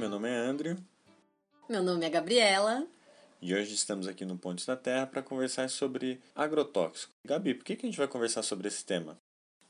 meu nome é André. Meu nome é Gabriela. E hoje estamos aqui no Pontes da Terra para conversar sobre agrotóxico. Gabi, por que, que a gente vai conversar sobre esse tema?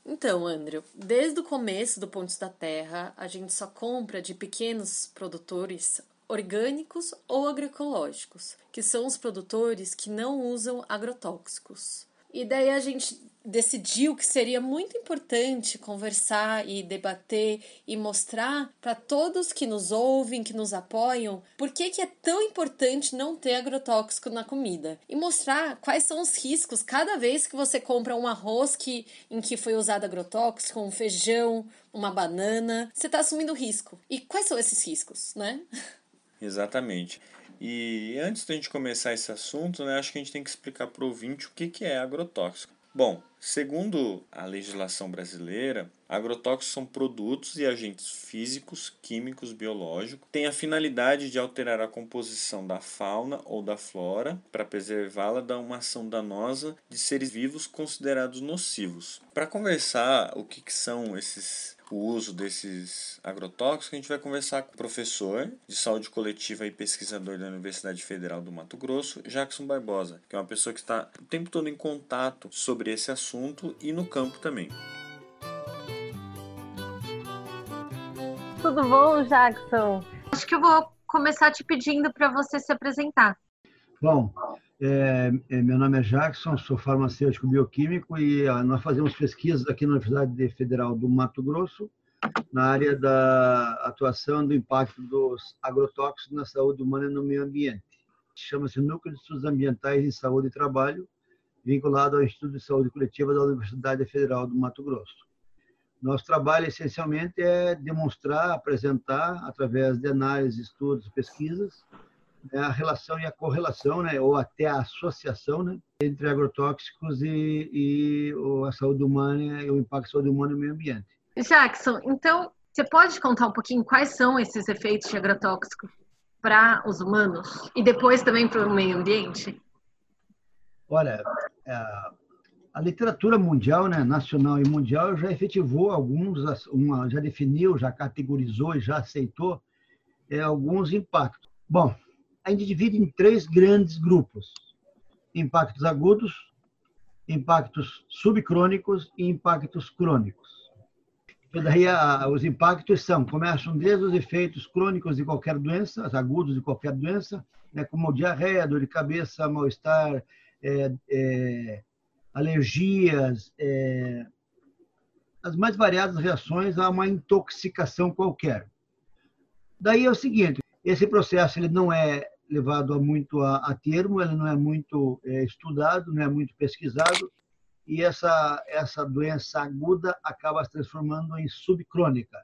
Então, André, desde o começo do Pontes da Terra, a gente só compra de pequenos produtores orgânicos ou agroecológicos, que são os produtores que não usam agrotóxicos. E daí a gente decidiu que seria muito importante conversar e debater e mostrar para todos que nos ouvem, que nos apoiam, por que, que é tão importante não ter agrotóxico na comida e mostrar quais são os riscos cada vez que você compra um arroz que, em que foi usado agrotóxico, um feijão, uma banana, você está assumindo risco. E quais são esses riscos, né? Exatamente. E antes da gente começar esse assunto, né, acho que a gente tem que explicar para o ouvinte o que, que é agrotóxico. Bom, segundo a legislação brasileira, agrotóxicos são produtos e agentes físicos, químicos, biológicos, têm a finalidade de alterar a composição da fauna ou da flora para preservá-la da uma ação danosa de seres vivos considerados nocivos. Para conversar o que, que são esses o uso desses agrotóxicos, a gente vai conversar com o professor de saúde coletiva e pesquisador da Universidade Federal do Mato Grosso, Jackson Barbosa, que é uma pessoa que está o tempo todo em contato sobre esse assunto e no campo também. Tudo bom, Jackson? Acho que eu vou começar te pedindo para você se apresentar. Bom, é, é, meu nome é Jackson, sou farmacêutico bioquímico e nós fazemos pesquisas aqui na Universidade Federal do Mato Grosso na área da atuação do impacto dos agrotóxicos na saúde humana e no meio ambiente. Chama-se Núcleo de Estudos Ambientais em Saúde e Trabalho, vinculado ao Instituto de Saúde Coletiva da Universidade Federal do Mato Grosso. Nosso trabalho, essencialmente, é demonstrar, apresentar, através de análises, estudos, pesquisas, a relação e a correlação, né, ou até a associação né, entre agrotóxicos e, e a saúde humana e o impacto da saúde humana e meio ambiente. Jackson, então você pode contar um pouquinho quais são esses efeitos de agrotóxico para os humanos e depois também para o meio ambiente? Olha, é, a literatura mundial, né, nacional e mundial, já efetivou alguns, já definiu, já categorizou e já aceitou é, alguns impactos. Bom, a gente divide em três grandes grupos: impactos agudos, impactos subcrônicos e impactos crônicos. Daí a, os impactos são começam desde os efeitos crônicos de qualquer doença, agudos de qualquer doença, né, como diarreia, dor de cabeça, mal-estar, é, é, alergias, é, as mais variadas reações a uma intoxicação qualquer. Daí é o seguinte, esse processo ele não é levado a muito a, a termo, ele não é muito é, estudado, não é muito pesquisado, e essa, essa doença aguda acaba se transformando em subcrônica,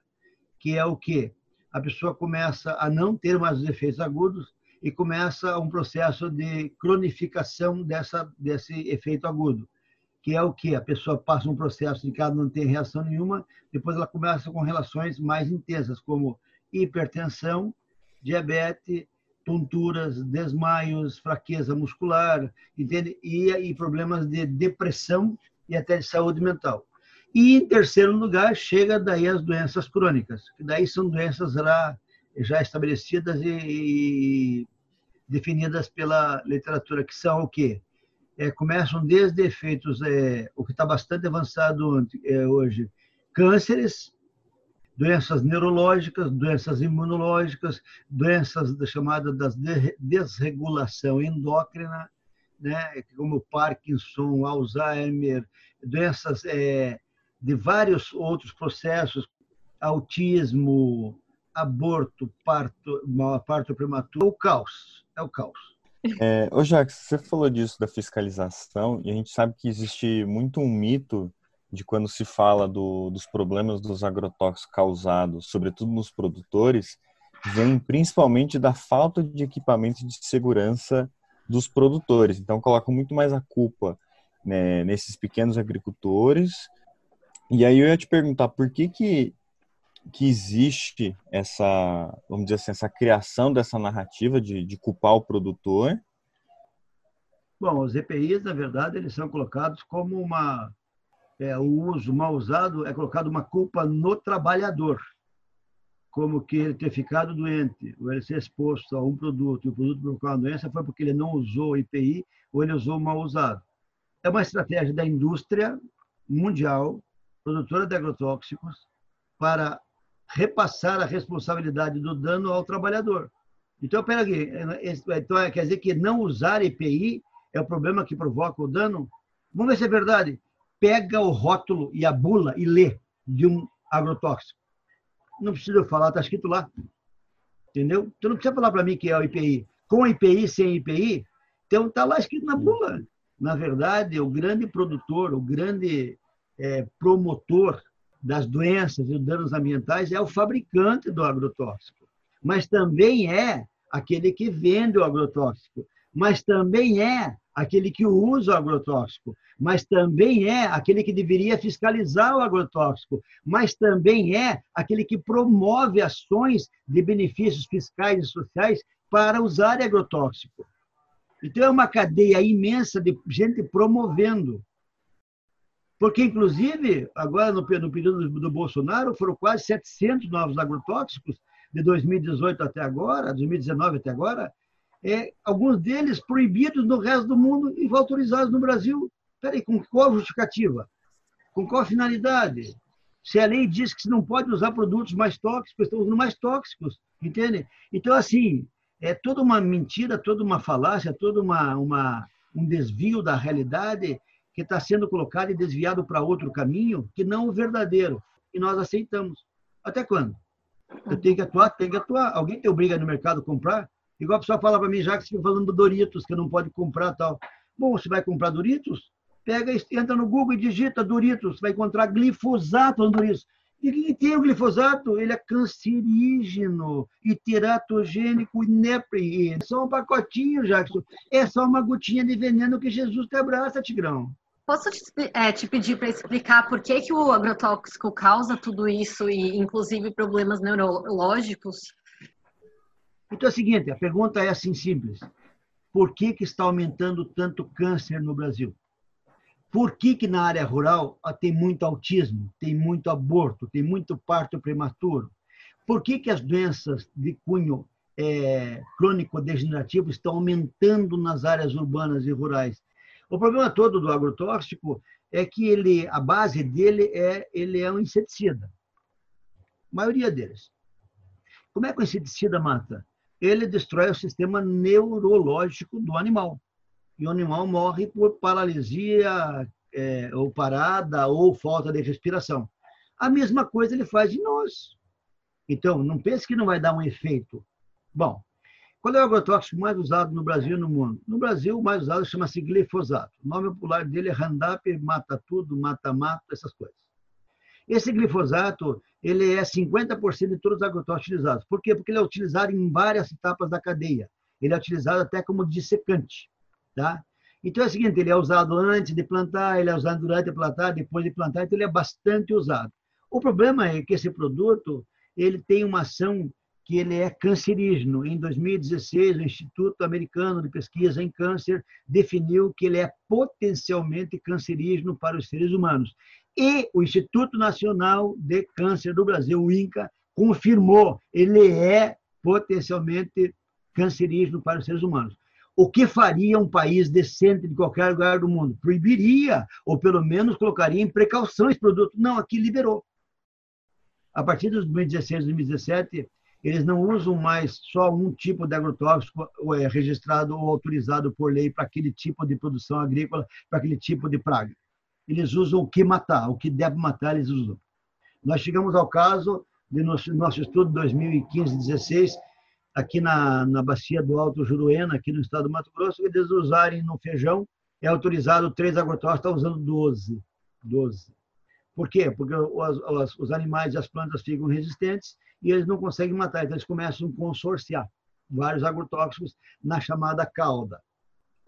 que é o que? A pessoa começa a não ter mais os efeitos agudos e começa um processo de cronificação dessa, desse efeito agudo, que é o que? A pessoa passa um processo de que ela não tem reação nenhuma, depois ela começa com relações mais intensas, como hipertensão, diabetes, tonturas, desmaios, fraqueza muscular, entende? E, e problemas de depressão e até de saúde mental. E em terceiro lugar chega daí as doenças crônicas, que daí são doenças já, já estabelecidas e, e definidas pela literatura, que são o quê? É, começam desde efeitos, é, o que está bastante avançado é, hoje, cânceres, doenças neurológicas, doenças imunológicas, doenças chamadas das desregulação endócrina, né, como Parkinson, Alzheimer, doenças é, de vários outros processos, autismo, aborto, parto, parto prematuro, é o caos, é o caos. É, ô Jacques, você falou disso da fiscalização e a gente sabe que existe muito um mito de quando se fala do, dos problemas dos agrotóxicos causados, sobretudo nos produtores, vem principalmente da falta de equipamento de segurança dos produtores. Então, colocam muito mais a culpa né, nesses pequenos agricultores. E aí eu ia te perguntar por que que, que existe essa, vamos dizer assim, essa criação dessa narrativa de, de culpar o produtor? Bom, os EPIs, na verdade, eles são colocados como uma é, o uso mal usado é colocado uma culpa no trabalhador, como que ele ter ficado doente, ou ele ser exposto a um produto e o produto provocou uma doença, foi porque ele não usou o IPI ou ele usou mal usado. É uma estratégia da indústria mundial, produtora de agrotóxicos, para repassar a responsabilidade do dano ao trabalhador. Então, pera aqui, então, quer dizer que não usar EPI é o problema que provoca o dano? Vamos ver se é verdade. Pega o rótulo e a bula e lê de um agrotóxico. Não precisa falar, está escrito lá. Entendeu? Tu não precisa falar para mim que é o IPI. Com IPI, sem IPI, então está lá escrito na bula. Na verdade, o grande produtor, o grande é, promotor das doenças e danos ambientais é o fabricante do agrotóxico mas também é aquele que vende o agrotóxico, mas também é aquele que usa o agrotóxico, mas também é aquele que deveria fiscalizar o agrotóxico, mas também é aquele que promove ações de benefícios fiscais e sociais para usar agrotóxico. Então, é uma cadeia imensa de gente promovendo. Porque, inclusive, agora no período do Bolsonaro, foram quase 700 novos agrotóxicos de 2018 até agora, 2019 até agora, é, alguns deles proibidos no resto do mundo e autorizados no Brasil. Peraí, com qual justificativa? Com qual finalidade? Se a lei diz que se não pode usar produtos mais tóxicos, estão usando mais tóxicos, entende? Então, assim, é toda uma mentira, toda uma falácia, todo uma, uma, um desvio da realidade que está sendo colocado e desviado para outro caminho que não o verdadeiro. E nós aceitamos. Até quando? Eu tenho que atuar, tem que atuar. Alguém tem obriga no mercado a comprar? Igual a pessoa fala para mim, já que você fica falando do Doritos, que não pode comprar tal. Bom, você vai comprar Doritos? Pega, entra no Google e digita Doritos, vai encontrar glifosato no Doritos. E tem o glifosato? Ele é cancerígeno e teratogênico e nepre. É só um pacotinho, Jackson. É só uma gotinha de veneno que Jesus te abraça, Tigrão. Posso te, é, te pedir para explicar por que, que o agrotóxico causa tudo isso e, inclusive, problemas neurológicos? Então é o seguinte, a pergunta é assim simples. Por que, que está aumentando tanto câncer no Brasil? Por que, que na área rural tem muito autismo, tem muito aborto, tem muito parto prematuro? Por que, que as doenças de cunho é, crônico-degenerativo estão aumentando nas áreas urbanas e rurais? O problema todo do agrotóxico é que ele, a base dele é ele é um inseticida. A maioria deles. Como é que o inseticida mata? Ele destrói o sistema neurológico do animal. E o animal morre por paralisia, é, ou parada, ou falta de respiração. A mesma coisa ele faz em nós. Então, não pense que não vai dar um efeito. Bom, qual é o agrotóxico mais usado no Brasil e no mundo? No Brasil, o mais usado chama-se glifosato. O nome popular dele é Roundup, mata tudo, mata mato, essas coisas. Esse glifosato, ele é 50% de todos os agrotóxicos utilizados. Por quê? Porque ele é utilizado em várias etapas da cadeia. Ele é utilizado até como dissecante, tá? Então é o seguinte, ele é usado antes de plantar, ele é usado durante a plantar, depois de plantar, então ele é bastante usado. O problema é que esse produto, ele tem uma ação que ele é cancerígeno. Em 2016, o Instituto Americano de Pesquisa em Câncer definiu que ele é potencialmente cancerígeno para os seres humanos. E o Instituto Nacional de Câncer do Brasil, o INCA, confirmou ele é potencialmente cancerígeno para os seres humanos. O que faria um país decente de qualquer lugar do mundo? Proibiria, ou pelo menos colocaria em precaução esse produto. Não, aqui liberou. A partir de 2016, 2017, eles não usam mais só um tipo de agrotóxico é, registrado ou autorizado por lei para aquele tipo de produção agrícola, para aquele tipo de praga. Eles usam o que matar, o que deve matar, eles usam. Nós chegamos ao caso de nosso, nosso estudo 2015-16, aqui na, na bacia do Alto Juruena, aqui no estado do Mato Grosso, eles usarem no feijão, é autorizado três agrotóxicos, está usando 12. 12. Por quê? Porque os, os, animais e as plantas ficam resistentes e eles não conseguem matar. Então, eles começam a consorciar vários agrotóxicos na chamada cauda.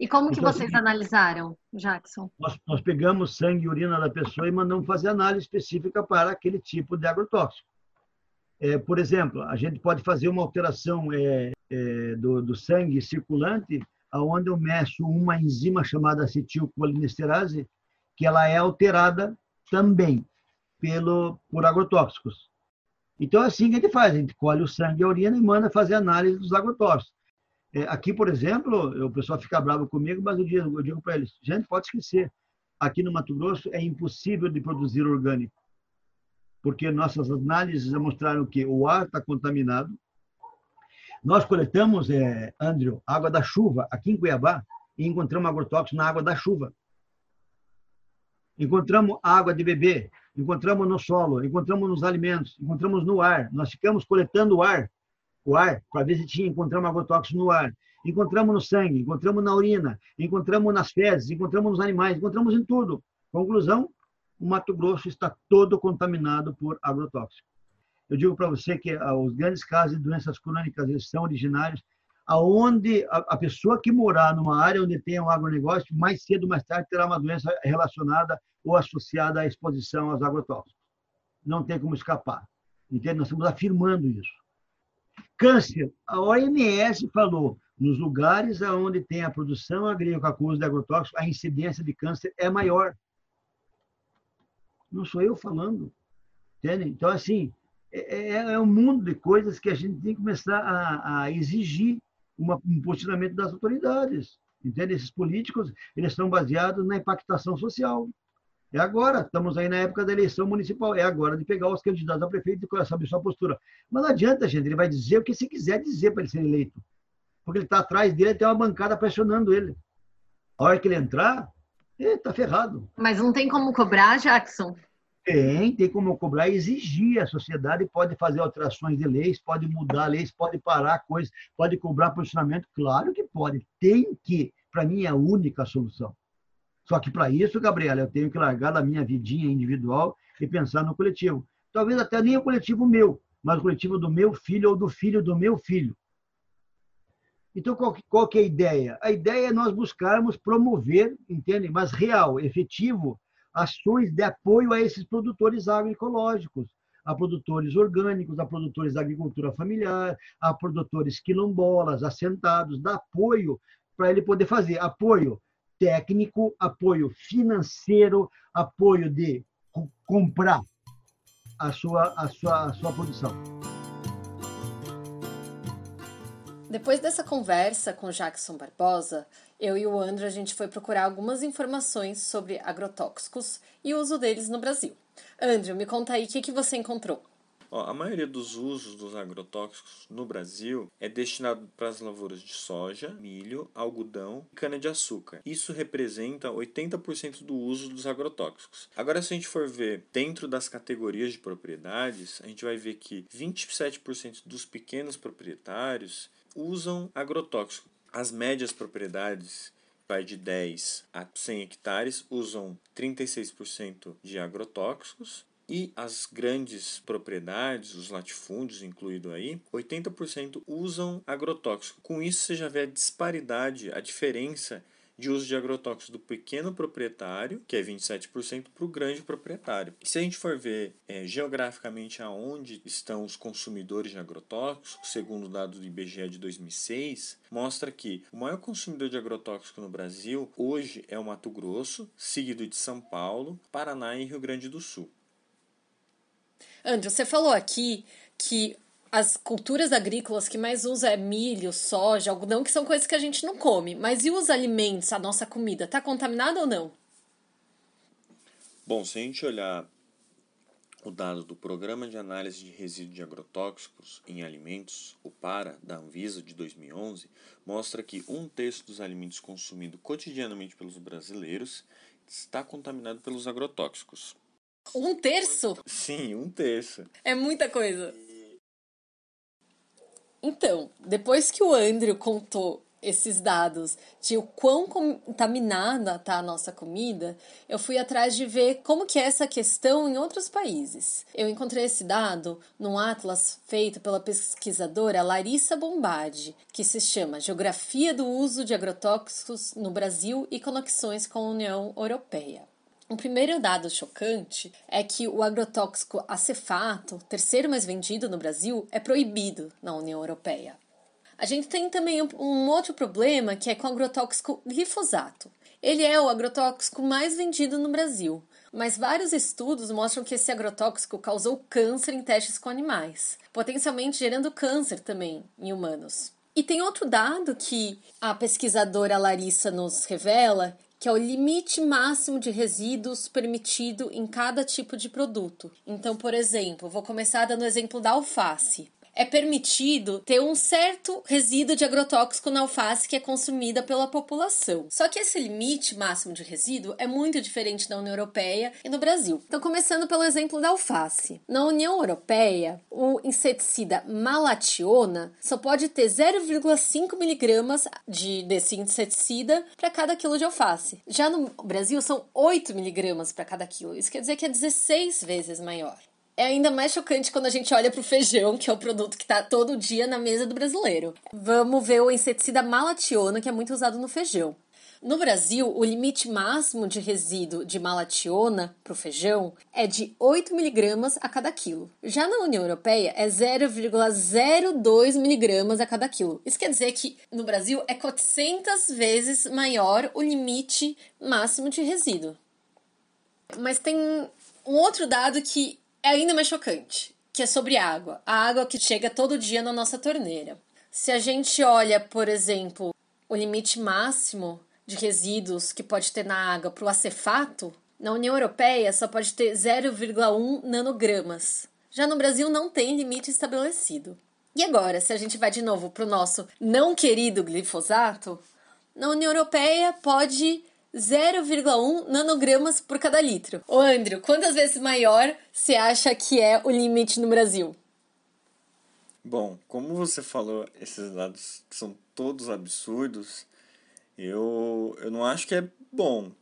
E como que então, vocês assim, analisaram, Jackson? Nós, nós, pegamos sangue e urina da pessoa e mandamos fazer análise específica para aquele tipo de agrotóxico. É, por exemplo, a gente pode fazer uma alteração é, é, do, do, sangue circulante, aonde eu meço uma enzima chamada acetilcolinesterase, que ela é alterada também pelo, por agrotóxicos. Então é assim que a gente faz, a gente colhe o sangue e a urina e manda fazer análise dos agrotóxicos. É, aqui, por exemplo, o pessoal fica bravo comigo, mas eu digo, eu digo para eles, gente, pode esquecer, aqui no Mato Grosso é impossível de produzir orgânico, porque nossas análises mostraram que o ar está contaminado. Nós coletamos, é, Andrew, água da chuva aqui em Cuiabá e encontramos agrotóxicos na água da chuva. Encontramos água de beber, encontramos no solo, encontramos nos alimentos, encontramos no ar. Nós ficamos coletando o ar, o ar, para ver se tinha, encontramos agrotóxicos no ar. Encontramos no sangue, encontramos na urina, encontramos nas fezes, encontramos nos animais, encontramos em tudo. Conclusão, o Mato Grosso está todo contaminado por agrotóxicos. Eu digo para você que ah, os grandes casos de doenças crônicas são originários aonde a, pessoa que morar numa área onde tem um agronegócio, mais cedo ou mais tarde terá uma doença relacionada ou associada à exposição aos agrotóxicos. Não tem como escapar. Entende? Nós estamos afirmando isso. Câncer. A OMS falou, nos lugares onde tem a produção agrícola com uso de agrotóxicos, a incidência de câncer é maior. Não sou eu falando. Entende? Então, assim, é, é, é um mundo de coisas que a gente tem que começar a, a exigir uma, um posicionamento das autoridades. Entende? Esses políticos, eles estão baseados na impactação social. É agora, estamos aí na época da eleição municipal, é agora de pegar os candidatos a prefeito e saber sua postura. Mas não adianta, gente, ele vai dizer o que se quiser dizer para ele ser eleito. Porque ele está atrás dele, tem uma bancada pressionando ele. A hora que ele entrar, ele está ferrado. Mas não tem como cobrar, Jackson? Tem, tem como cobrar e exigir. A sociedade pode fazer alterações de leis, pode mudar leis, pode parar coisas, pode cobrar posicionamento. Claro que pode. Tem que. Para mim, é a única solução. Só que para isso, Gabriela, eu tenho que largar da minha vidinha individual e pensar no coletivo. Talvez até nem o coletivo meu, mas o coletivo do meu filho ou do filho do meu filho. Então, qual, qual que é a ideia? A ideia é nós buscarmos promover, entende? Mas real, efetivo, ações de apoio a esses produtores agroecológicos, a produtores orgânicos, a produtores da agricultura familiar, a produtores quilombolas, assentados, dar apoio para ele poder fazer apoio técnico, apoio financeiro, apoio de comprar a sua, a sua, a sua produção. Depois dessa conversa com Jackson Barbosa, eu e o André a gente foi procurar algumas informações sobre agrotóxicos e o uso deles no Brasil. André, me conta aí o que, que você encontrou. Ó, a maioria dos usos dos agrotóxicos no Brasil é destinado para as lavouras de soja, milho, algodão e cana-de-açúcar. Isso representa 80% do uso dos agrotóxicos. Agora, se a gente for ver dentro das categorias de propriedades, a gente vai ver que 27% dos pequenos proprietários usam agrotóxico as médias propriedades vai de 10 a 100 hectares usam 36% de agrotóxicos e as grandes propriedades, os latifúndios incluído aí, 80% usam agrotóxico. Com isso você já vê a disparidade, a diferença de uso de agrotóxicos do pequeno proprietário, que é 27%, para o grande proprietário. E se a gente for ver é, geograficamente aonde estão os consumidores de agrotóxicos, segundo o dado do IBGE de 2006, mostra que o maior consumidor de agrotóxico no Brasil hoje é o Mato Grosso, seguido de São Paulo, Paraná e Rio Grande do Sul. André, você falou aqui que as culturas agrícolas que mais usa é milho, soja, algodão, que são coisas que a gente não come. Mas e os alimentos, a nossa comida, está contaminada ou não? Bom, se a gente olhar o dado do Programa de Análise de Resíduos de Agrotóxicos em Alimentos, o PARA, da Anvisa de 2011, mostra que um terço dos alimentos consumidos cotidianamente pelos brasileiros está contaminado pelos agrotóxicos. Um terço? Sim, um terço. É muita coisa. Então, depois que o Andrew contou esses dados de o quão contaminada está a nossa comida, eu fui atrás de ver como que é essa questão em outros países. Eu encontrei esse dado num atlas feito pela pesquisadora Larissa Bombardi, que se chama Geografia do Uso de Agrotóxicos no Brasil e Conexões com a União Europeia. Um primeiro dado chocante é que o agrotóxico acefato, terceiro mais vendido no Brasil, é proibido na União Europeia. A gente tem também um outro problema que é com o agrotóxico glifosato. Ele é o agrotóxico mais vendido no Brasil, mas vários estudos mostram que esse agrotóxico causou câncer em testes com animais, potencialmente gerando câncer também em humanos. E tem outro dado que a pesquisadora Larissa nos revela, que é o limite máximo de resíduos permitido em cada tipo de produto. Então, por exemplo, vou começar dando o exemplo da alface é permitido ter um certo resíduo de agrotóxico na alface que é consumida pela população. Só que esse limite máximo de resíduo é muito diferente na União Europeia e no Brasil. Então, começando pelo exemplo da alface. Na União Europeia, o inseticida malationa só pode ter 0,5 miligramas de, desse inseticida para cada quilo de alface. Já no Brasil, são 8 miligramas para cada quilo. Isso quer dizer que é 16 vezes maior é ainda mais chocante quando a gente olha para o feijão, que é o produto que está todo dia na mesa do brasileiro. Vamos ver o inseticida malationa, que é muito usado no feijão. No Brasil, o limite máximo de resíduo de malationa para o feijão é de 8 miligramas a cada quilo. Já na União Europeia, é 0,02 miligramas a cada quilo. Isso quer dizer que no Brasil é 400 vezes maior o limite máximo de resíduo. Mas tem um outro dado que é ainda mais chocante, que é sobre água. A água que chega todo dia na nossa torneira. Se a gente olha, por exemplo, o limite máximo de resíduos que pode ter na água para o acefato, na União Europeia só pode ter 0,1 nanogramas. Já no Brasil não tem limite estabelecido. E agora, se a gente vai de novo para o nosso não querido glifosato, na União Europeia pode 0,1 nanogramas por cada litro. Ô Andrew, quantas vezes maior você acha que é o limite no Brasil? Bom, como você falou, esses dados são todos absurdos. Eu, eu não acho que é bom,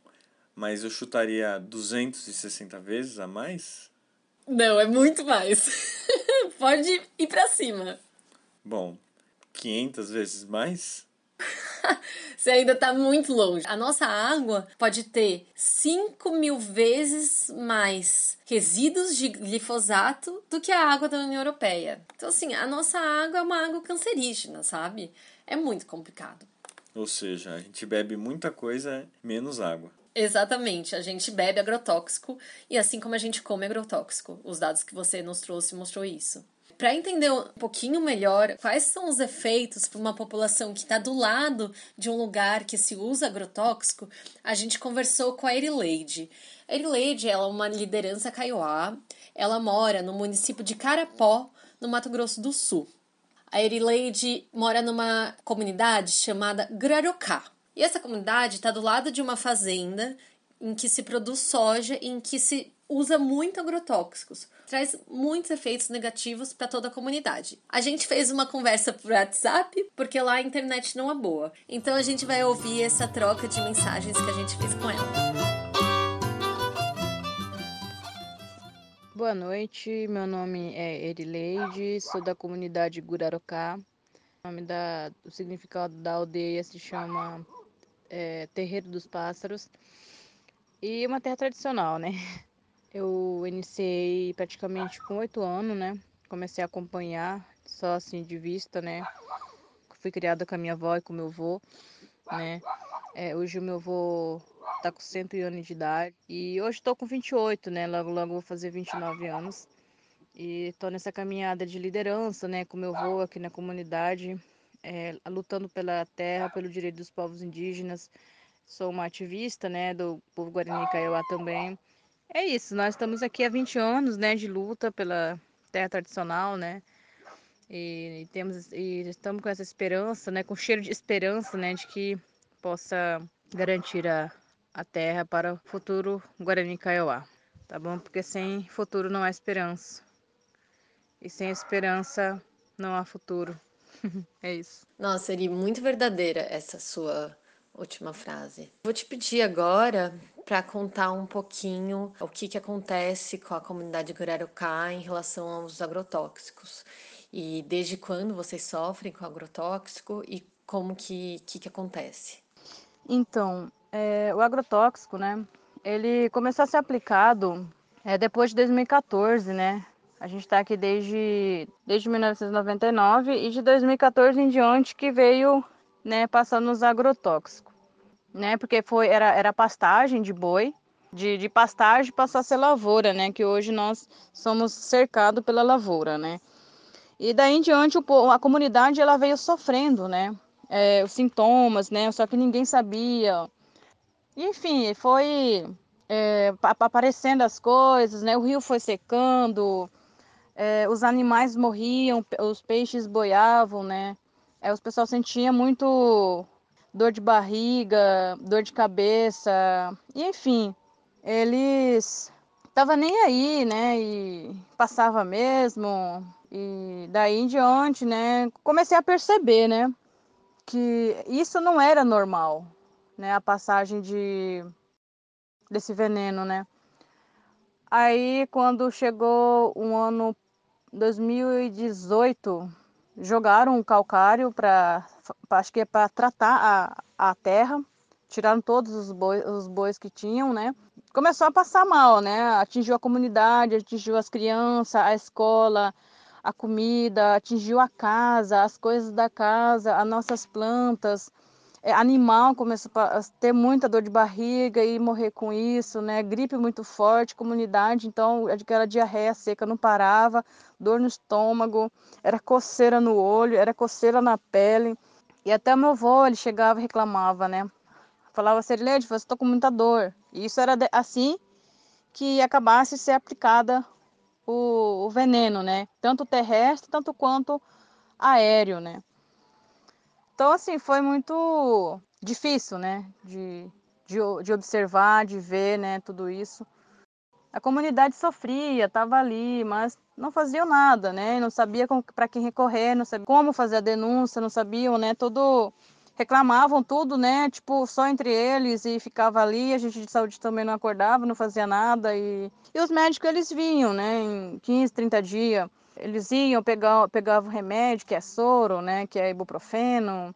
mas eu chutaria 260 vezes a mais? Não, é muito mais. Pode ir para cima. Bom, 500 vezes mais? Você ainda está muito longe. A nossa água pode ter 5 mil vezes mais resíduos de glifosato do que a água da União Europeia. Então, assim, a nossa água é uma água cancerígena, sabe? É muito complicado. Ou seja, a gente bebe muita coisa, menos água. Exatamente, a gente bebe agrotóxico e assim como a gente come agrotóxico. Os dados que você nos trouxe mostrou isso. Para entender um pouquinho melhor quais são os efeitos para uma população que está do lado de um lugar que se usa agrotóxico, a gente conversou com a Erileide. A Erileide ela é uma liderança kaiowá, ela mora no município de Carapó, no Mato Grosso do Sul. A Erileide mora numa comunidade chamada Grarocá. E essa comunidade está do lado de uma fazenda em que se produz soja e em que se usa muito agrotóxicos. Traz muitos efeitos negativos para toda a comunidade. A gente fez uma conversa por WhatsApp, porque lá a internet não é boa. Então a gente vai ouvir essa troca de mensagens que a gente fez com ela. Boa noite, meu nome é Erileide, sou da comunidade Gurarocá. O nome da, o significado da aldeia se chama é, Terreiro dos Pássaros. E uma terra tradicional, né? Eu iniciei praticamente com oito anos, né? Comecei a acompanhar, só assim de vista, né? Fui criada com a minha avó e com meu avô, né? É, hoje o meu avô tá com 100 anos de idade e hoje estou com 28, né? Logo, logo vou fazer 29 anos. E estou nessa caminhada de liderança, né? Com meu avô aqui na comunidade, é, lutando pela terra, pelo direito dos povos indígenas. Sou uma ativista, né? Do povo Guarani Kaiowá também. É isso, nós estamos aqui há 20 anos, né, de luta pela terra tradicional, né? E, e, temos e estamos com essa esperança, né, com cheiro de esperança, né, de que possa garantir a, a terra para o futuro Guarani Kaiowá, tá bom? Porque sem futuro não há esperança. E sem esperança não há futuro. é isso. Nossa, seria muito verdadeira essa sua última frase. Vou te pedir agora para contar um pouquinho o que, que acontece com a comunidade Guararocá em relação aos agrotóxicos. E desde quando vocês sofrem com agrotóxico e como que, que, que acontece? Então, é, o agrotóxico, né, ele começou a ser aplicado é, depois de 2014, né? A gente está aqui desde, desde 1999 e de 2014 em diante que veio né, passando os agrotóxicos, né? Porque foi era, era pastagem de boi, de, de pastagem passou a ser lavoura, né? Que hoje nós somos cercados pela lavoura, né? E daí em diante a comunidade ela veio sofrendo, né? É, os sintomas, né? Só que ninguém sabia. Enfim, foi é, aparecendo as coisas, né? O rio foi secando, é, os animais morriam, os peixes boiavam, né? É, os pessoal sentia muito dor de barriga, dor de cabeça, e enfim, eles tava nem aí, né? E passava mesmo. E daí em diante, né, comecei a perceber, né, que isso não era normal, né, a passagem de desse veneno, né? Aí quando chegou um ano 2018, jogaram um calcário para acho que é para tratar a, a terra, tiraram todos os bois, os bois que tinham, né? começou a passar mal, né? Atingiu a comunidade, atingiu as crianças, a escola, a comida, atingiu a casa, as coisas da casa, as nossas plantas. É, animal começou a ter muita dor de barriga e morrer com isso, né? Gripe muito forte, comunidade, então aquela diarreia seca não parava, dor no estômago, era coceira no olho, era coceira na pele. E até meu avô, ele chegava e reclamava, né? Falava, Serileide, você estou com muita dor. E isso era assim que acabasse ser aplicada o, o, veneno, né? Tanto terrestre, tanto quanto aéreo, né? Então, assim, foi muito difícil, né? De, de, de observar, de ver, né? Tudo isso. A comunidade sofria, estava ali, mas não faziam nada, né? Não sabia para quem recorrer, não sabia como fazer a denúncia, não sabiam, né? Todo reclamavam tudo, né? Tipo, só entre eles e ficava ali, a gente de saúde também não acordava, não fazia nada e, e os médicos eles vinham, né? Em 15, 30 dias, eles iam pegar pegavam remédio, que é soro, né? Que é ibuprofeno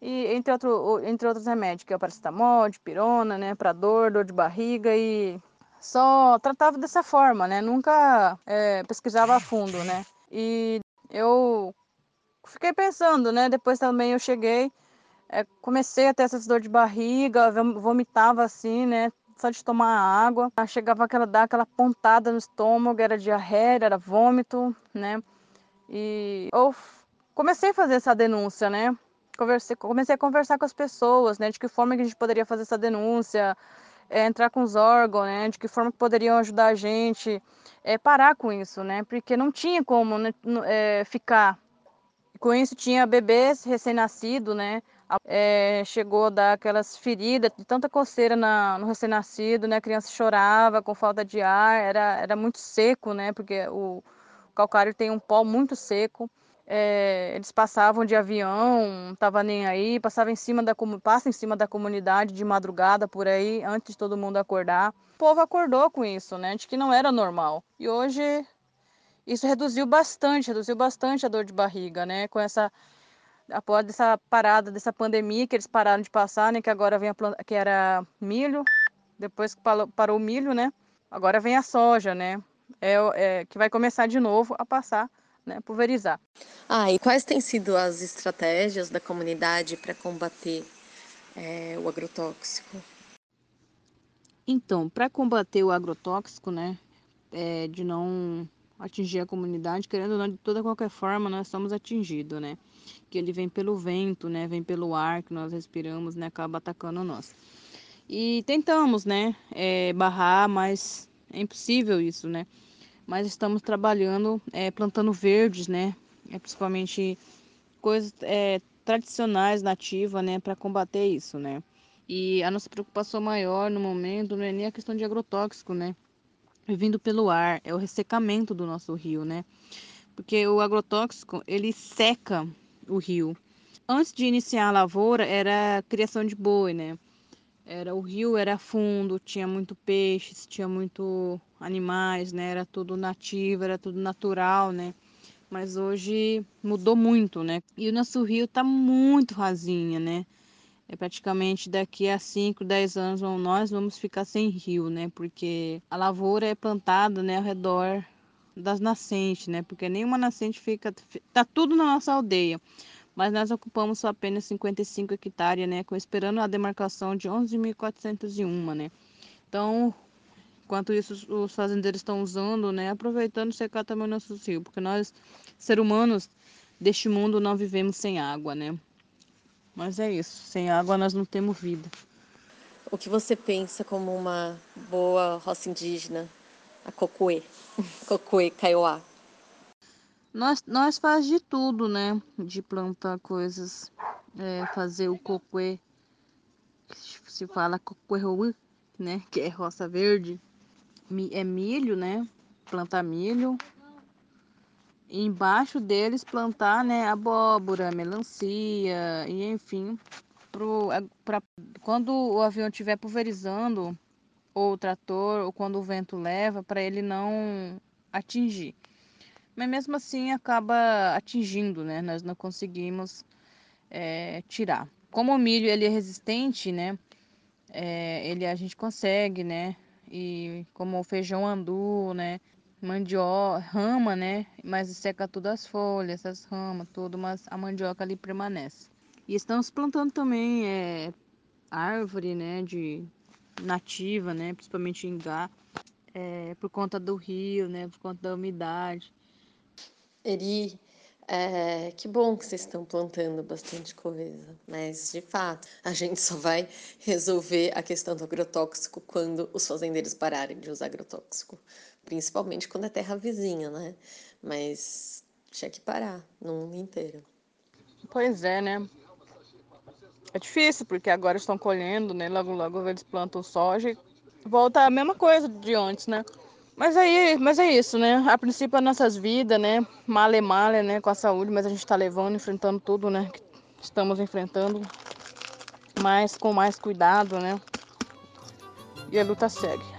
e entre, outro, entre outros remédios, que é o paracetamol, pirona, né? Para dor, dor de barriga e só tratava dessa forma, né? Nunca é, pesquisava a fundo, né? E eu fiquei pensando, né? Depois também eu cheguei é, comecei a ter essas dor de barriga, vomitava assim, né? Só de tomar água. Chegava aquela, dar aquela pontada no estômago, era diarreia, era vômito, né? E eu comecei a fazer essa denúncia, né? Conversei, comecei a conversar com as pessoas, né? De que forma que a gente poderia fazer essa denúncia, é, entrar com os órgãos, né? De que forma que poderiam ajudar a gente, é, parar com isso, né? Porque não tinha como né, é, ficar. Com isso tinha bebês recém-nascidos, né? É, chegou a dar aquelas feridas de tanta coceira na, no recém-nascido, né? A criança chorava com falta de ar, era, era muito seco, né? Porque o, o calcário tem um pó muito seco. É, eles passavam de avião, não tava nem aí, passava em cima da passa em cima da comunidade de madrugada por aí, antes de todo mundo acordar. O povo acordou com isso, né? De que não era normal. E hoje isso reduziu bastante, reduziu bastante a dor de barriga, né? Com essa após essa parada dessa pandemia que eles pararam de passar, né, que agora vem a planta, que era milho, depois que parou, o milho, né, agora vem a soja, né, é, é, que vai começar de novo a passar, né, pulverizar. Ah, e quais têm sido as estratégias da comunidade para combater é, o agrotóxico? Então, para combater o agrotóxico, né, é, de não atingir a comunidade, querendo ou não, de toda qualquer forma, nós somos atingidos, né? Que ele vem pelo vento, né? Vem pelo ar que nós respiramos, né? Acaba atacando nós. E tentamos, né? É, barrar, mas é impossível isso, né? Mas estamos trabalhando, é, plantando verdes, né? É, principalmente coisas é, tradicionais, nativas, né? Para combater isso, né? E a nossa preocupação maior no momento não é nem a questão de agrotóxico, né? Vindo pelo ar, é o ressecamento do nosso rio, né? Porque o agrotóxico, ele seca o rio. Antes de iniciar a lavoura, era a criação de boi, né? Era o rio era fundo, tinha muito peixes, tinha muito animais, né? Era tudo nativo, era tudo natural, né? Mas hoje mudou muito, né? E o nosso rio tá muito rasinho, né? É praticamente daqui a 5, 10 anos nós vamos ficar sem rio, né? Porque a lavoura é plantada, né, ao redor das nascentes, né? Porque nenhuma nascente fica tá tudo na nossa aldeia. Mas nós ocupamos só apenas 55 hectares, né, com esperando a demarcação de 11.401, né? Então, Enquanto isso, os fazendeiros estão usando, né, aproveitando secar também o nosso rio, porque nós, seres humanos deste mundo, não vivemos sem água, né? Mas é isso, sem água nós não temos vida. O que você pensa como uma boa roça indígena, a Cocuê, Cocuê Kaiowá? Nós, nós faz de tudo, né? De plantar coisas, é, fazer o cocuê, se fala cocuê né? Que é roça verde. É milho, né? Plantar milho. Embaixo deles plantar, né? Abóbora, melancia e enfim. Pro, quando o avião estiver pulverizando, ou o trator, ou quando o vento leva, para ele não atingir mas mesmo assim acaba atingindo, né? Nós não conseguimos é, tirar. Como o milho ele é resistente, né? É, ele a gente consegue, né? E como o feijão andu, né? Mandioca, rama, né? Mas seca todas as folhas, as ramas, tudo, mas a mandioca ali permanece. E estamos plantando também é, árvore, né? De nativa, né? Principalmente ingá, é, por conta do rio, né? Por conta da umidade. Eri, é, que bom que vocês estão plantando bastante coisa, mas de fato a gente só vai resolver a questão do agrotóxico quando os fazendeiros pararem de usar agrotóxico, principalmente quando é terra vizinha, né? Mas tinha que parar no mundo inteiro. Pois é, né? É difícil porque agora estão colhendo, né? Logo, logo eles plantam soja e volta a mesma coisa de antes, né? Mas aí, mas é isso, né? A princípio, as nossas vidas, né? Male male, né? Com a saúde, mas a gente tá levando, enfrentando tudo, né? Que estamos enfrentando. Mas com mais cuidado, né? E a luta segue.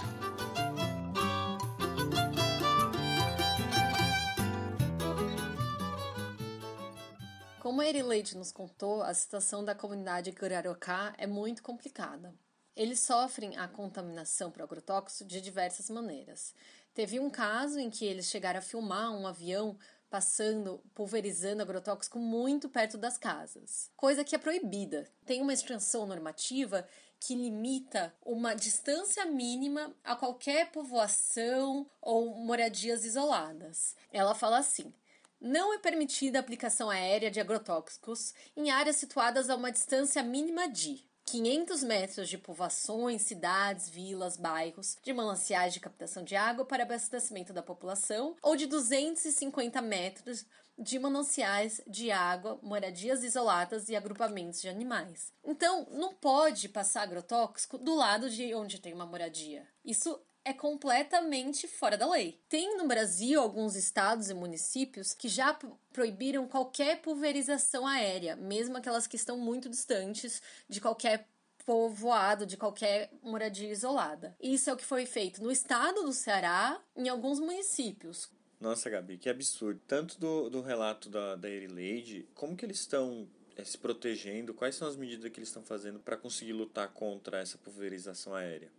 Erileide nos contou, a situação da comunidade Gurarocá é muito complicada. Eles sofrem a contaminação por agrotóxico de diversas maneiras. Teve um caso em que eles chegaram a filmar um avião passando, pulverizando agrotóxico muito perto das casas, coisa que é proibida. Tem uma extensão normativa que limita uma distância mínima a qualquer povoação ou moradias isoladas. Ela fala assim: não é permitida a aplicação aérea de agrotóxicos em áreas situadas a uma distância mínima de 500 metros de povoações, cidades, vilas, bairros, de mananciais de captação de água para abastecimento da população, ou de 250 metros de mananciais de água, moradias isoladas e agrupamentos de animais. Então, não pode passar agrotóxico do lado de onde tem uma moradia. Isso é completamente fora da lei. Tem no Brasil alguns estados e municípios que já proibiram qualquer pulverização aérea, mesmo aquelas que estão muito distantes de qualquer povoado, de qualquer moradia isolada. Isso é o que foi feito no estado do Ceará, em alguns municípios. Nossa, Gabi, que absurdo. Tanto do, do relato da, da Erileide, como que eles estão é, se protegendo? Quais são as medidas que eles estão fazendo para conseguir lutar contra essa pulverização aérea?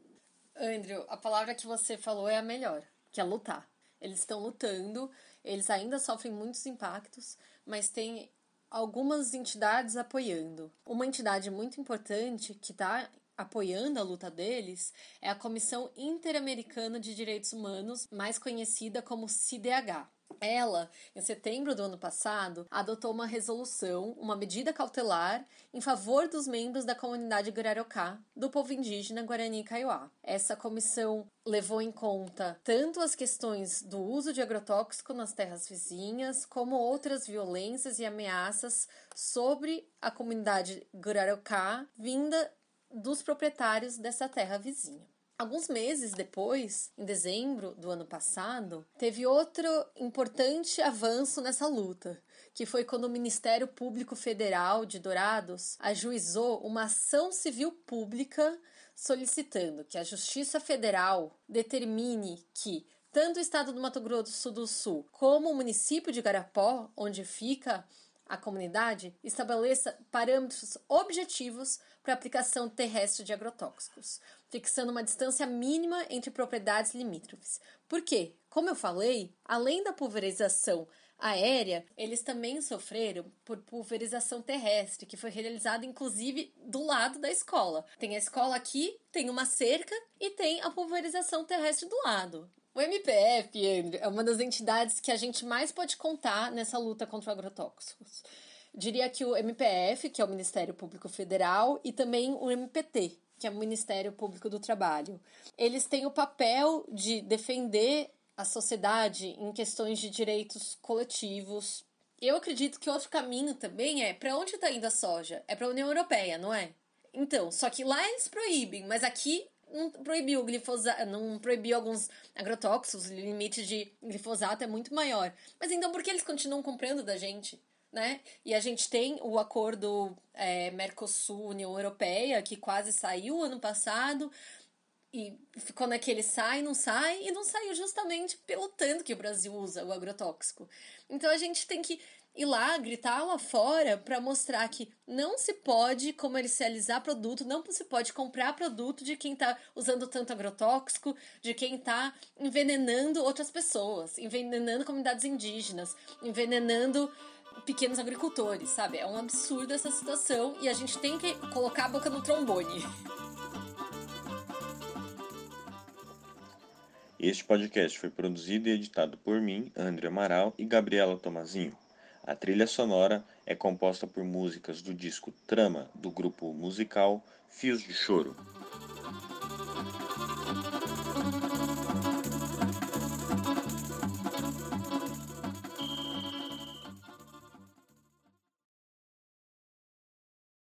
Andrew, a palavra que você falou é a melhor, que é lutar. Eles estão lutando, eles ainda sofrem muitos impactos, mas tem algumas entidades apoiando. Uma entidade muito importante que está apoiando a luta deles é a Comissão Interamericana de Direitos Humanos, mais conhecida como CIDH. Ela, em setembro do ano passado, adotou uma resolução, uma medida cautelar em favor dos membros da comunidade Guararocá, do povo indígena Guarani Kaiowá. Essa comissão levou em conta tanto as questões do uso de agrotóxico nas terras vizinhas, como outras violências e ameaças sobre a comunidade Guararocá vinda dos proprietários dessa terra vizinha. Alguns meses depois, em dezembro do ano passado, teve outro importante avanço nessa luta, que foi quando o Ministério Público Federal de Dourados ajuizou uma ação civil pública solicitando que a Justiça Federal determine que tanto o estado do Mato Grosso do Sul como o município de Garapó, onde fica a comunidade, estabeleça parâmetros objetivos para aplicação terrestre de agrotóxicos, fixando uma distância mínima entre propriedades limítrofes. Por quê? Como eu falei, além da pulverização aérea, eles também sofreram por pulverização terrestre, que foi realizada inclusive do lado da escola. Tem a escola aqui, tem uma cerca e tem a pulverização terrestre do lado. O MPF, é uma das entidades que a gente mais pode contar nessa luta contra agrotóxicos. Diria que o MPF, que é o Ministério Público Federal, e também o MPT, que é o Ministério Público do Trabalho. Eles têm o papel de defender a sociedade em questões de direitos coletivos. Eu acredito que outro caminho também é para onde está indo a soja? É para a União Europeia, não é? Então, só que lá eles proíbem, mas aqui não proibiu glifosato, não proibiu alguns agrotóxicos, o limite de glifosato é muito maior. Mas então por que eles continuam comprando da gente? Né? E a gente tem o acordo é, Mercosul-União Europeia, que quase saiu ano passado, e ficou naquele sai, não sai, e não saiu justamente pelo tanto que o Brasil usa o agrotóxico. Então a gente tem que ir lá, gritar lá fora para mostrar que não se pode comercializar produto, não se pode comprar produto de quem está usando tanto agrotóxico, de quem está envenenando outras pessoas, envenenando comunidades indígenas, envenenando pequenos agricultores, sabe? É um absurdo essa situação e a gente tem que colocar a boca no trombone. Este podcast foi produzido e editado por mim, André Amaral e Gabriela Tomazinho. A trilha sonora é composta por músicas do disco Trama, do grupo musical Fios de Choro.